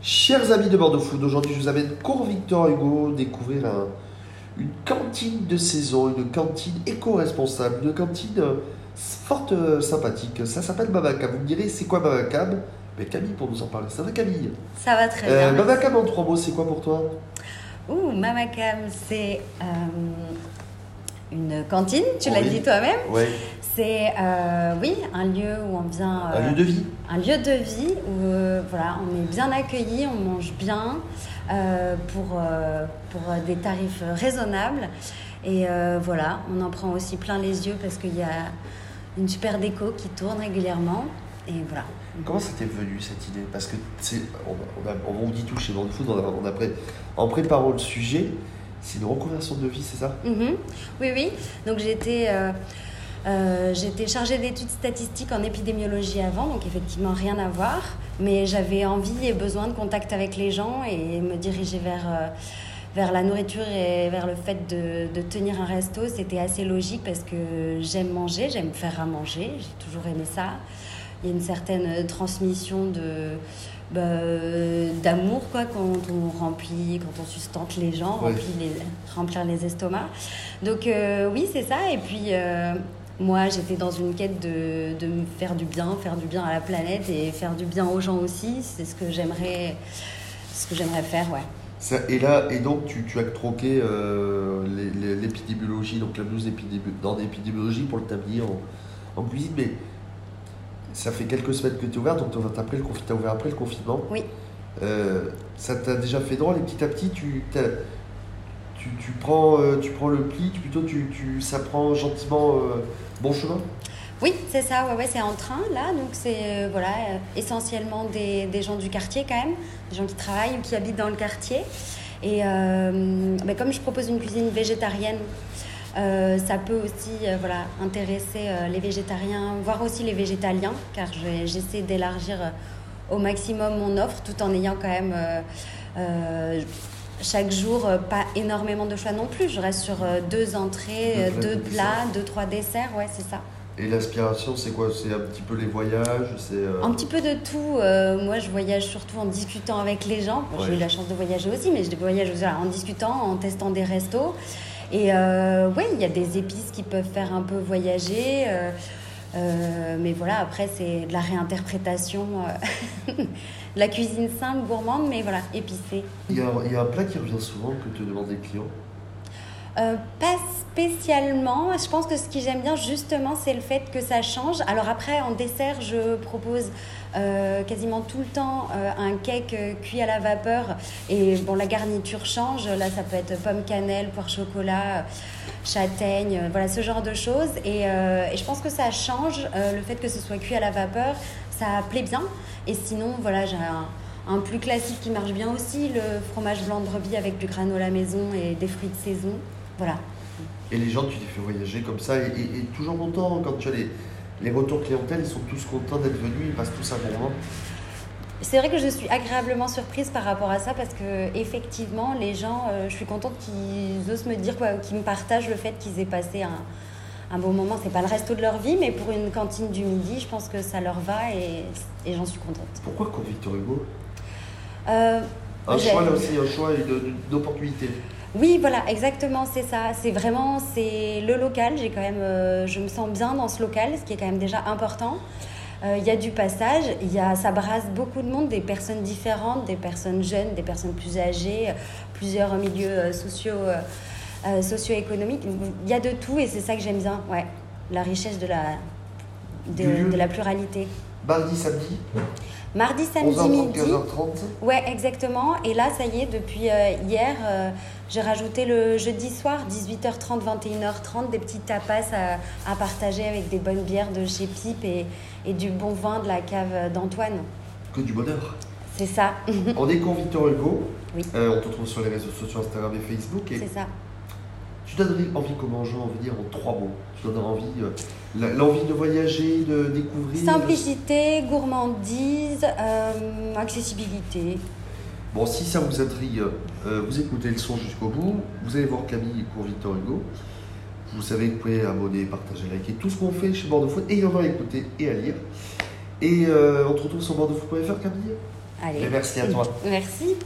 Chers amis de Bordeaux Food, aujourd'hui je vous amène cours Victor Hugo découvrir un- une cantine de saison, une cantine éco-responsable, une cantine euh, forte euh, sympathique. Ça s'appelle Babacam. Vous me direz, c'est quoi Babacam? Mais Camille pour nous en parler. Ça va Camille? Ça va très euh, bien. Babacam en trois mots, c'est quoi pour toi? Ouh, Mamakam, c'est euh, une cantine, tu l'as Oui. dit toi-même. Ouais. C'est, euh, oui, un lieu où on vient... Un euh, lieu de vie un lieu de vie où euh, voilà, on est bien accueilli, on mange bien euh, pour, euh, pour euh, des tarifs raisonnables. Et euh, voilà, on en prend aussi plein les yeux parce qu'il y a une super déco qui tourne régulièrement. Et voilà. Comment ça t'est venu cette idée? Parce que on, on, a- on vous dit tout chez Food, on a, on a pré- en préparant le sujet, c'est une reconversion de vie, c'est ça? Mhm. Oui, oui. Donc j'étais euh, euh, j'étais chargée d'études statistiques en épidémiologie avant, donc effectivement rien à voir. Mais j'avais envie et besoin de contact avec les gens et me diriger vers, euh, vers la nourriture et vers le fait de, de tenir un resto. C'était assez logique parce que j'aime manger, j'aime faire à manger, j'ai toujours aimé ça. Il y a une certaine transmission de bah, d'amour quoi quand on remplit quand on sustente les gens Ouais. remplit les, remplir les estomacs donc euh, oui c'est ça et puis euh, moi j'étais dans une quête de, de faire du bien faire du bien à la planète et faire du bien aux gens aussi c'est ce que j'aimerais ce que j'aimerais faire ouais Ça- et là, et donc tu, tu as troqué euh, l'épidémiologie, donc la blouse dans l'épidémiologie pour le tablier en, en cuisine, mais ça fait quelques semaines que tu es ouvert, donc tu as, ouvert après le confinement. Oui. Euh, ça t'a déjà fait drôle et petit à petit tu, tu, tu prends, euh, tu prends le pli, tu- plutôt tu, tu, ça prend gentiment euh, bon chemin? Oui, c'est ça, ouais, ouais, c'est en train là, donc c'est voilà, essentiellement des, des gens du quartier quand même, des gens qui travaillent ou qui habitent dans le quartier. Et euh, comme je propose une cuisine végétarienne, ça peut aussi voilà, intéresser les végétariens, voire aussi les végétaliens, car je- j'essaie d'élargir au maximum mon offre tout en ayant quand même euh, euh, chaque jour euh, pas énormément de choix non plus. Je reste sur deux entrées, Deux plats, deux deux plats, deux, trois desserts, ouais, c'est ça. Et l'aspiration, c'est quoi? C'est un petit peu les voyages c'est, euh, Un petit peu de tout. Euh, moi, je voyage surtout en discutant avec les gens. Bon, J'ai eu la chance de voyager aussi, mais je voyage aussi, en discutant, en testant des restos. Et euh, ouais, il y a des épices qui peuvent faire un peu voyager. Euh, mais voilà, après, c'est de la réinterprétation. euh, de la cuisine simple, gourmande, mais voilà, épicée. Il y, a, il y a un plat qui revient souvent que te demandent les clients? Euh, pas spécialement. Je pense que ce que j'aime bien justement, c'est le fait que ça change. Alors après, en dessert, je propose euh, quasiment tout le temps euh, un cake cuit à la vapeur. Et bon, la garniture change. Là, ça peut être pomme cannelle, poire chocolat, euh, châtaigne, euh, voilà ce genre de choses. Et, euh, et je pense que ça change euh, le fait que ce soit cuit à la vapeur. Ça plaît bien. Et sinon, voilà, j'ai un, un plus classique qui marche bien aussi, le fromage blanc de brebis avec du granola maison et des fruits de saison. Voilà. Et les gens, tu les fais voyager comme ça, et, toujours longtemps, quand tu as les, les retours clientèle, ils sont tous contents d'être venus, ils passent tous un bon moment. C'est vrai que je suis agréablement surprise par rapport à ça parce que effectivement, les gens, euh, je suis contente qu'ils osent me dire quoi, qu'ils me partagent le fait qu'ils aient passé un, un bon moment. C'est pas le resto de leur vie, mais pour une cantine du midi, je pense que ça leur va et, et j'en suis contente. Pourquoi quand Victor Hugo? Euh, Un choix là aussi, un choix et une, une opportunité. Oui, voilà, exactement, c'est ça. C'est vraiment, c'est le local. J'ai quand même, euh, je me sens bien dans ce local, ce qui est quand même déjà important. Euh, Il y a du passage, il y a, ça brasse beaucoup de monde, des personnes différentes, des personnes jeunes, des personnes plus âgées, euh, plusieurs milieux euh, sociaux, socio-économiques. Il y a de tout et c'est ça que j'aime bien, ouais. La richesse de la, de la pluralité. Mardi, samedi, Mardi, samedi, 11h30, midi. 15h30. Ouais, exactement. Et là, ça y est, depuis euh, hier, euh, j'ai rajouté le jeudi soir, 18h30, 21h30, des petits tapas à, à partager avec des bonnes bières de chez Pipe et, et du bon vin de la cave d'Antoine. Que du bonheur. C'est ça, On est con Victor Hugo. Oui. Euh, on te retrouve sur les réseaux sociaux Instagram et Facebook. Et c'est ça. Tu donnerais envie comment gens, on veut dire en trois mots. Tu donnerais envie, euh, l'envie de voyager, de découvrir. Simplicité, gourmandise, euh, accessibilité. Bon, si ça vous intrigue, euh, vous écoutez le son jusqu'au bout. Vous allez voir Camille pour Victor Hugo. Vous savez que vous pouvez abonner, partager, liker tout ce qu'on fait chez Bordeaux Foot et il y en a à écouter et à lire. Et euh, on te retrouve sur bordeauxfoot.fr, Camille Allez. merci à toi. Merci.